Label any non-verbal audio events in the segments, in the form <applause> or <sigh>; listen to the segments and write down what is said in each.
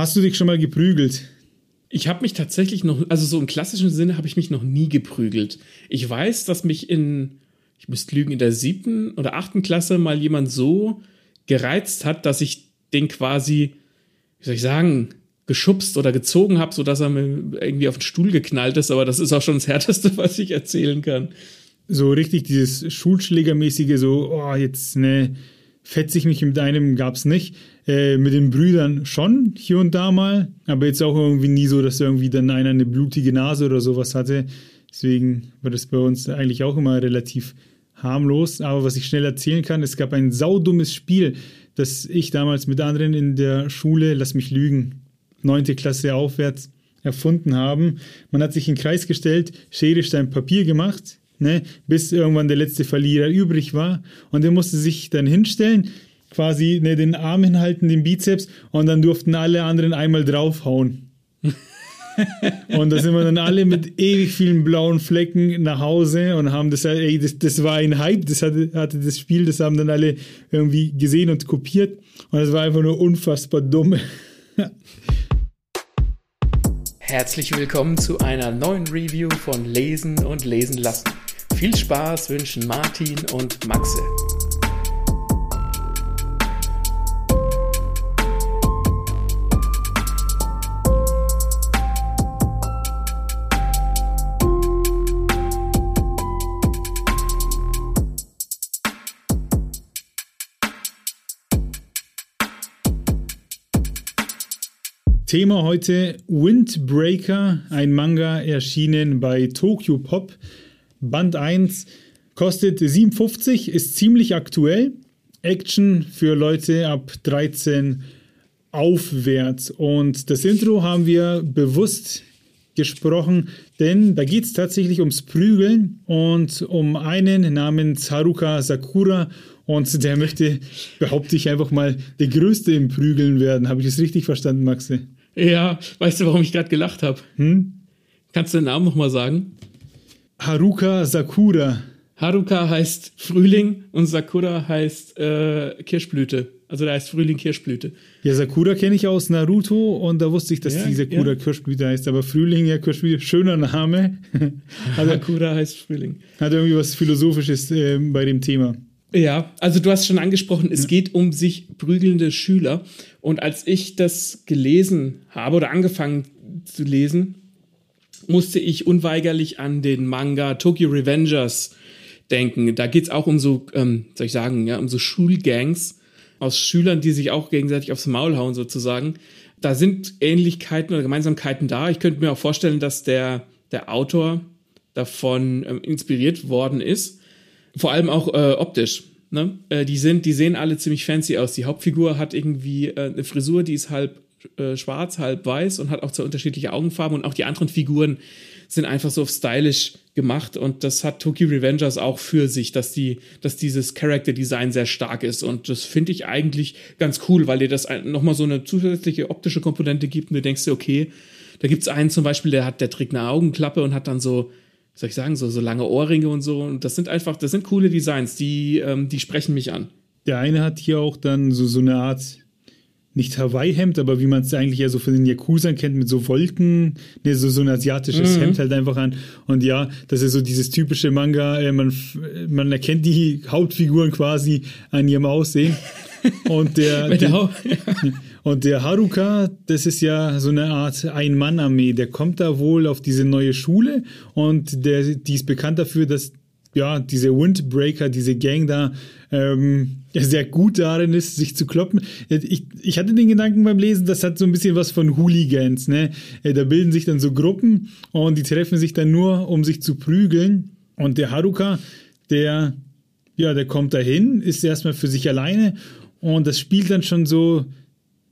Hast du dich schon mal geprügelt? Ich habe mich tatsächlich noch, also so im klassischen Sinne habe ich mich noch nie geprügelt. Ich weiß, dass mich in, ich müsste lügen, in der siebten oder achten Klasse mal jemand so gereizt hat, dass ich den quasi, wie soll ich sagen, geschubst oder gezogen habe, sodass er mir irgendwie auf den Stuhl geknallt ist. Aber das ist auch schon das Härteste, <laughs> was ich erzählen kann. So richtig dieses Schulschlägermäßige, so, oh, jetzt ne, fetze ich mich mit einem, gab's nicht. Äh, mit den Brüdern schon, hier und da mal, aber jetzt auch irgendwie nie so, dass irgendwie dann einer eine blutige Nase oder sowas hatte. Deswegen war das bei uns eigentlich auch immer relativ harmlos. Aber was ich schnell erzählen kann, es gab ein saudummes Spiel, das ich damals mit anderen in der Schule, lass mich lügen, neunte Klasse aufwärts erfunden haben. Man hat sich in den Kreis gestellt, Schere, Stein, Papier gemacht, ne, bis irgendwann der letzte Verlierer übrig war. Und der musste sich dann hinstellen, quasi ne, den Arm hinhalten, den Bizeps, und dann durften alle anderen einmal draufhauen. <laughs> und da sind wir dann alle mit ewig vielen blauen Flecken nach Hause und haben das, ey, das, das war ein Hype, das hatte, hatte das Spiel, das haben dann alle irgendwie gesehen und kopiert. Und das war einfach nur unfassbar dumm. Herzlich willkommen zu einer neuen Review von Lesen und Lesen lassen. Viel Spaß wünschen Martin und Maxe. Thema heute Windbreaker, ein Manga erschienen bei Tokyo Pop. Band 1 kostet 57, ist ziemlich aktuell. Action für Leute ab 13 aufwärts. Und das Intro haben wir bewusst gesprochen, denn da geht es tatsächlich ums Prügeln und um einen namens Haruka Sakura. Und der möchte, behaupte ich einfach mal, der Größte im Prügeln werden. Habe ich das richtig verstanden, Maxe? Ja, weißt du, warum ich gerade gelacht habe? Hm? Kannst du den Namen nochmal sagen? Haruka Sakura. Haruka heißt Frühling und Sakura heißt äh, Kirschblüte. Also da heißt Frühling Kirschblüte. Ja, Sakura kenne ich aus Naruto und da wusste ich, dass ja, die Sakura ja. Kirschblüte heißt. Aber Frühling, ja, Kirschblüte, schöner Name. <laughs> also, Sakura heißt Frühling. Hat irgendwie was Philosophisches äh, bei dem Thema. Ja, also du hast schon angesprochen, es ja. geht um sich prügelnde Schüler. Und als ich das gelesen habe oder angefangen zu lesen, musste ich unweigerlich an den Manga Tokyo Revengers denken. Da geht es auch um so, ähm, soll ich sagen, ja, um so Schulgangs aus Schülern, die sich auch gegenseitig aufs Maul hauen sozusagen. Da sind Ähnlichkeiten oder Gemeinsamkeiten da. Ich könnte mir auch vorstellen, dass der, der Autor davon ähm, inspiriert worden ist. Vor allem auch äh, optisch. Ne? Äh, die, sind, die sehen alle ziemlich fancy aus. Die Hauptfigur hat irgendwie äh, eine Frisur, die ist halb äh, schwarz, halb weiß und hat auch zwei unterschiedliche Augenfarben. Und auch die anderen Figuren sind einfach so stylisch gemacht. Und das hat Tokyo Revengers auch für sich, dass, die, dass dieses Character Design sehr stark ist. Und das finde ich eigentlich ganz cool, weil dir das nochmal so eine zusätzliche optische Komponente gibt. Und du denkst dir, okay, da gibt es einen zum Beispiel, der hat, der trägt eine Augenklappe und hat dann so soll ich sagen, so, so lange Ohrringe und so. Und das sind einfach, das sind coole Designs, die, ähm, die sprechen mich an. Der eine hat hier auch dann so, so eine Art, nicht Hawaii-Hemd, aber wie man es eigentlich ja so von den Yakuzern kennt, mit so Wolken, ne, so, so ein asiatisches mhm. Hemd halt einfach an. Und ja, das ist so dieses typische Manga, äh, man, man erkennt die Hauptfiguren quasi an ihrem Aussehen. <laughs> Und der, der <laughs> und der Haruka, das ist ja so eine Art Ein-Mann-Armee. Der kommt da wohl auf diese neue Schule und der, die ist bekannt dafür, dass ja, diese Windbreaker, diese Gang da ähm, sehr gut darin ist, sich zu kloppen. Ich, ich hatte den Gedanken beim Lesen, das hat so ein bisschen was von Hooligans. Ne? Äh, da bilden sich dann so Gruppen und die treffen sich dann nur, um sich zu prügeln. Und der Haruka, der, ja, der kommt dahin, ist erstmal für sich alleine und das spielt dann schon so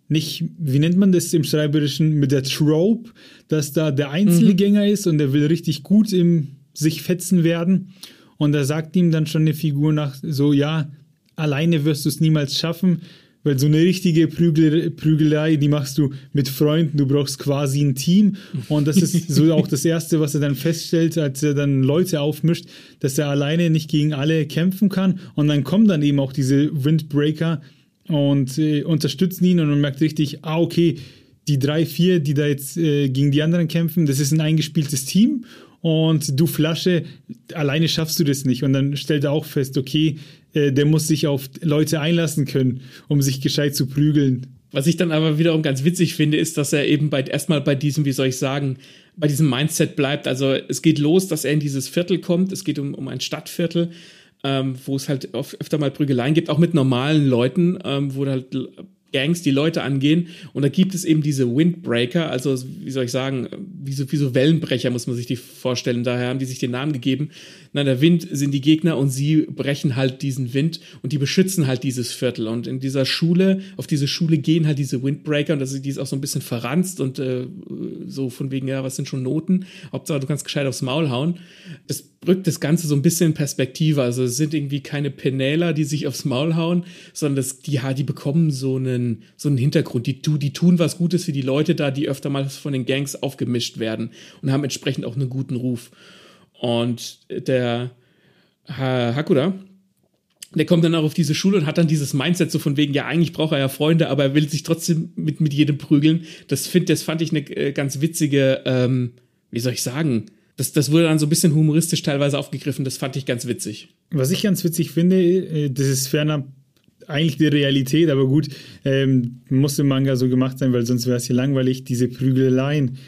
nicht, wie nennt man das im Schreiberischen, mit der Trope, dass da der Einzelgänger mhm. ist und der will richtig gut im sich fetzen werden. Und da sagt ihm dann schon eine Figur nach so, ja, alleine wirst du es niemals schaffen, weil so eine richtige Prügel, Prügelei, die machst du mit Freunden, du brauchst quasi ein Team. Und das ist so <laughs> auch das Erste, was er dann feststellt, als er dann Leute aufmischt, dass er alleine nicht gegen alle kämpfen kann. Und dann kommen dann eben auch diese Windbreaker, und äh, unterstützen ihn und man merkt richtig, ah, okay, die drei, vier, die da jetzt äh, gegen die anderen kämpfen, das ist ein eingespieltes Team und du Flasche, alleine schaffst du das nicht. Und dann stellt er auch fest, okay, äh, der muss sich auf Leute einlassen können, um sich gescheit zu prügeln. Was ich dann aber wiederum ganz witzig finde, ist, dass er eben bei, erstmal bei diesem, wie soll ich sagen, bei diesem Mindset bleibt. Also es geht los, dass er in dieses Viertel kommt. Es geht um, um ein Stadtviertel, ähm, wo es halt öfter mal Prügeleien gibt, auch mit normalen Leuten, ähm, wo halt Gangs die Leute angehen. Und da gibt es eben diese Windbreaker, also wie soll ich sagen, wie so, wie so Wellenbrecher muss man sich die vorstellen. Daher haben die sich den Namen gegeben. Na, der Wind sind die Gegner und sie brechen halt diesen Wind und die beschützen halt dieses Viertel. Und in dieser Schule, auf diese Schule gehen halt diese Windbreaker und das ist, die ist auch so ein bisschen verranzt und äh, so von wegen, ja, was sind schon Noten? Hauptsache, du kannst gescheit aufs Maul hauen. Das rückt das Ganze so ein bisschen in Perspektive. Also es sind irgendwie keine Penäler, die sich aufs Maul hauen, sondern das, die, die bekommen so einen, so einen Hintergrund. Die, die tun was Gutes für die Leute da, die öfter mal von den Gangs aufgemischt werden und haben entsprechend auch einen guten Ruf. Und der Hakuda, der kommt dann auch auf diese Schule und hat dann dieses Mindset so von wegen, ja, eigentlich braucht er ja Freunde, aber er will sich trotzdem mit, mit jedem prügeln. Das, find, das fand ich eine äh, ganz witzige, ähm, wie soll ich sagen, das, das wurde dann so ein bisschen humoristisch teilweise aufgegriffen. Das fand ich ganz witzig. Was ich ganz witzig finde, äh, das ist ferner eigentlich die Realität, aber gut, ähm, muss im Manga so gemacht sein, weil sonst wäre es hier langweilig, diese Prügeleien,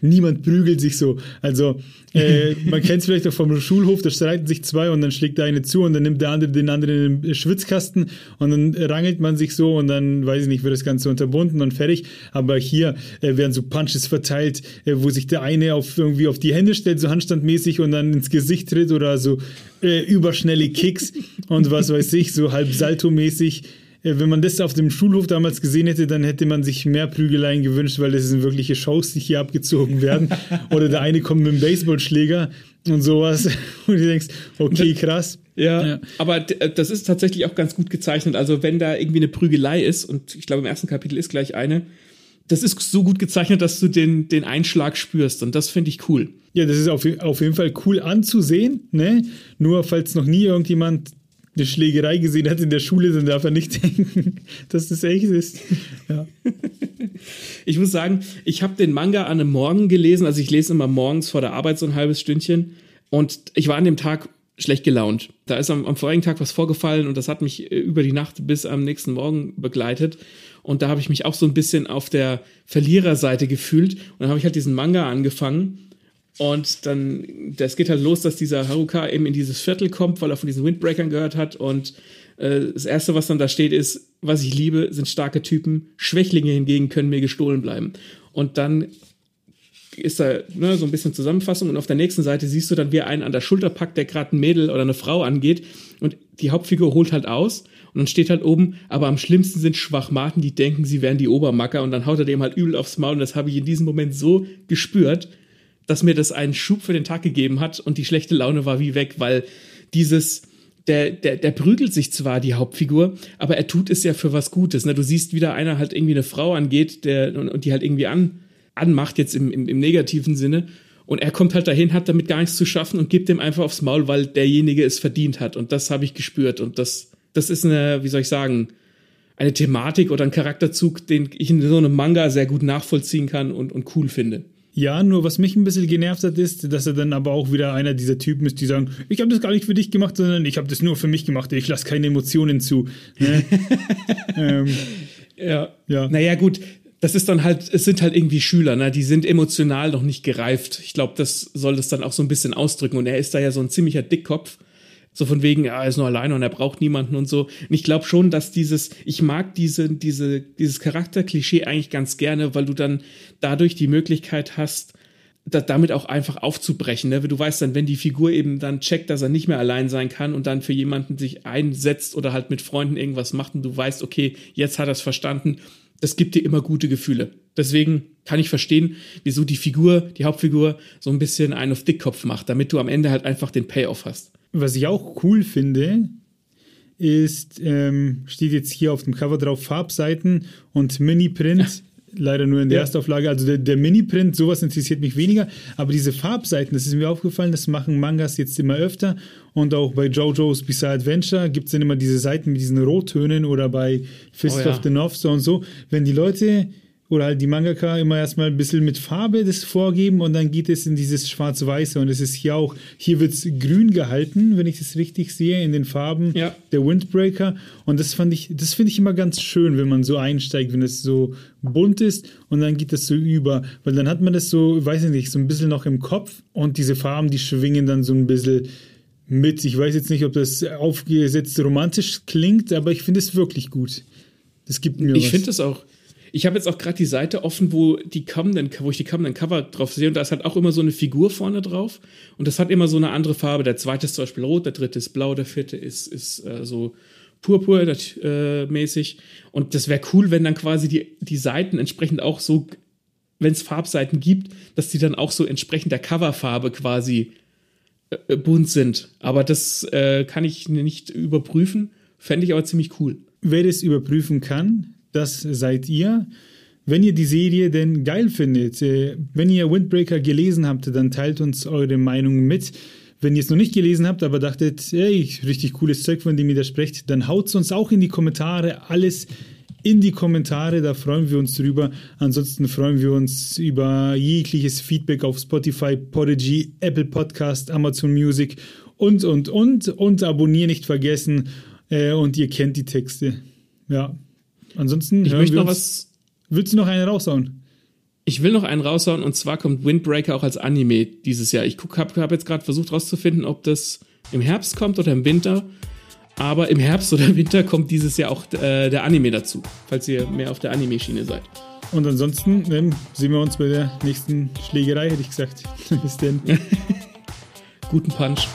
niemand prügelt sich so. Also äh, <laughs> man kennt es vielleicht auch vom Schulhof, da streiten sich zwei und dann schlägt der eine zu und dann nimmt der andere den anderen in den Schwitzkasten und dann rangelt man sich so und dann, weiß ich nicht, wird das Ganze unterbunden und fertig. Aber hier äh, werden so Punches verteilt, äh, wo sich der eine auf irgendwie auf die Hände stellt, so handstandmäßig und dann ins Gesicht tritt oder so äh, überschnelle Kicks und was weiß ich, so halb Salto-mäßig wenn man das auf dem Schulhof damals gesehen hätte, dann hätte man sich mehr Prügeleien gewünscht, weil das sind wirkliche Shows, die hier abgezogen werden. <laughs> Oder der eine kommt mit einem Baseballschläger und sowas. <laughs> Und du denkst, okay, krass. Ja, ja, aber äh, das ist tatsächlich auch ganz gut gezeichnet. Also wenn da irgendwie eine Prügelei ist, und ich glaube im ersten Kapitel ist gleich eine, das ist so gut gezeichnet, dass du den, den Einschlag spürst. Und das finde ich cool. Ja, das ist auf, auf jeden Fall cool anzusehen. Ne? Nur falls noch nie irgendjemand eine Schlägerei gesehen hat in der Schule, dann darf er nicht denken, <laughs> dass das echt ist. Ja. Ich muss sagen, ich habe den Manga an einem Morgen gelesen. Also ich lese immer morgens vor der Arbeit so ein halbes Stündchen. Und ich war an dem Tag schlecht gelaunt. Da ist am, am vorigen Tag was vorgefallen und das hat mich äh, über die Nacht bis am nächsten Morgen begleitet. Und da habe ich mich auch so ein bisschen auf der Verliererseite gefühlt. Und dann habe ich halt diesen Manga angefangen und dann, das geht halt los, dass dieser Haruka eben in dieses Viertel kommt, weil er von diesen Windbreakern gehört hat. Und äh, das Erste, was dann da steht, ist, was ich liebe, sind starke Typen. Schwächlinge hingegen können mir gestohlen bleiben. Und dann ist da ne, so ein bisschen Zusammenfassung und auf der nächsten Seite siehst du dann, wie er einen an der Schulter packt, der gerade ein Mädel oder eine Frau angeht und die Hauptfigur holt halt aus und dann steht halt oben, aber am schlimmsten sind Schwachmaten, die denken, sie wären die Obermacker und dann haut er dem halt übel aufs Maul und das habe ich in diesem Moment so gespürt dass mir das einen Schub für den Tag gegeben hat und die schlechte Laune war wie weg, weil dieses, der, der, der prügelt sich zwar, die Hauptfigur, aber er tut es ja für was Gutes. Ne? Du siehst, wie da einer halt irgendwie eine Frau angeht der, und, und die halt irgendwie an, anmacht, jetzt im, im, im negativen Sinne. Und er kommt halt dahin, hat damit gar nichts zu schaffen und gibt dem einfach aufs Maul, weil derjenige es verdient hat. Und das habe ich gespürt. Und das, das ist eine, wie soll ich sagen, eine Thematik oder ein Charakterzug, den ich in so einem Manga sehr gut nachvollziehen kann und, und cool finde. Ja, nur was mich ein bisschen genervt hat, ist, dass er dann aber auch wieder einer dieser Typen ist, die sagen, ich habe das gar nicht für dich gemacht, sondern ich habe das nur für mich gemacht, ich lasse keine Emotionen zu. Ne? <laughs> ähm, ja. ja. Naja, gut, das ist dann halt, es sind halt irgendwie Schüler, ne? die sind emotional noch nicht gereift. Ich glaube, das soll das dann auch so ein bisschen ausdrücken. Und er ist da ja so ein ziemlicher Dickkopf. So von wegen, er ist nur alleine und er braucht niemanden und so. Und ich glaube schon, dass dieses, ich mag diese, diese, dieses Charakterklischee eigentlich ganz gerne, weil du dann dadurch die Möglichkeit hast, da, damit auch einfach aufzubrechen. Ne? Du weißt dann, wenn die Figur eben dann checkt, dass er nicht mehr allein sein kann und dann für jemanden sich einsetzt oder halt mit Freunden irgendwas macht und du weißt, okay, jetzt hat er es verstanden, das gibt dir immer gute Gefühle. Deswegen kann ich verstehen, wieso die Figur, die Hauptfigur, so ein bisschen einen auf Dickkopf macht, damit du am Ende halt einfach den Payoff hast. Was ich auch cool finde, ist, ähm, steht jetzt hier auf dem Cover drauf, Farbseiten und Mini-Print. <laughs> Leider nur in der ja. Erstauflage. Also der, der Mini-Print, sowas interessiert mich weniger. Aber diese Farbseiten, das ist mir aufgefallen, das machen Mangas jetzt immer öfter. Und auch bei JoJo's Bizarre Adventure gibt es dann immer diese Seiten mit diesen Rottönen oder bei Fist oh, ja. of the North Star und so. Wenn die Leute oder halt die Mangaka immer erstmal ein bisschen mit Farbe das vorgeben und dann geht es in dieses Schwarz-Weiße und es ist hier auch, hier wird es grün gehalten, wenn ich das richtig sehe, in den Farben Ja. der Windbreaker und das fand ich, das finde ich immer ganz schön, wenn man so einsteigt, wenn es so bunt ist und dann geht das so über, weil dann hat man das so, weiß ich nicht, so ein bisschen noch im Kopf und diese Farben, die schwingen dann so ein bisschen mit. Ich weiß jetzt nicht, ob das aufgesetzt romantisch klingt, aber ich finde es wirklich gut. Das gibt mir Ich finde es auch. Ich habe jetzt auch gerade die Seite offen, wo die kommenden, wo ich die kommenden Cover drauf sehe und da ist halt auch immer so eine Figur vorne drauf und das hat immer so eine andere Farbe. Der zweite ist zum Beispiel rot, der dritte ist blau, der vierte ist, ist äh, so purpur äh, und das wäre cool, wenn dann quasi die, die Seiten entsprechend auch so, wenn es Farbseiten gibt, dass die dann auch so entsprechend der Coverfarbe quasi äh, bunt sind. Aber das äh, kann ich nicht überprüfen, fände ich aber ziemlich cool. Wer das überprüfen kann, das seid ihr. Wenn ihr die Serie denn geil findet, äh, wenn ihr Windbreaker gelesen habt, dann teilt uns eure Meinung mit. Wenn ihr es noch nicht gelesen habt, aber dachtet, hey, richtig cooles Zeug, von dem ihr da sprecht, dann haut es uns auch in die Kommentare. Alles in die Kommentare, da freuen wir uns drüber. Ansonsten freuen wir uns über jegliches Feedback auf Spotify, Podigy, Apple Podcast, Amazon Music und, und, und. Und abonnieren nicht vergessen. Äh, und ihr kennt die Texte. Ja. Ansonsten Ich möchte noch was Willst du noch einen raushauen? Ich will noch einen raushauen und zwar kommt Windbreaker auch als Anime dieses Jahr. Ich habe hab jetzt gerade versucht rauszufinden, ob das im Herbst kommt oder im Winter. Aber im Herbst oder <laughs> Winter kommt dieses Jahr auch äh, der Anime dazu, falls ihr mehr auf der Anime-Schiene seid. Und ansonsten ähm, sehen wir uns bei der nächsten Schlägerei, hätte ich gesagt. <laughs> Bis denn. <laughs> Guten Punch.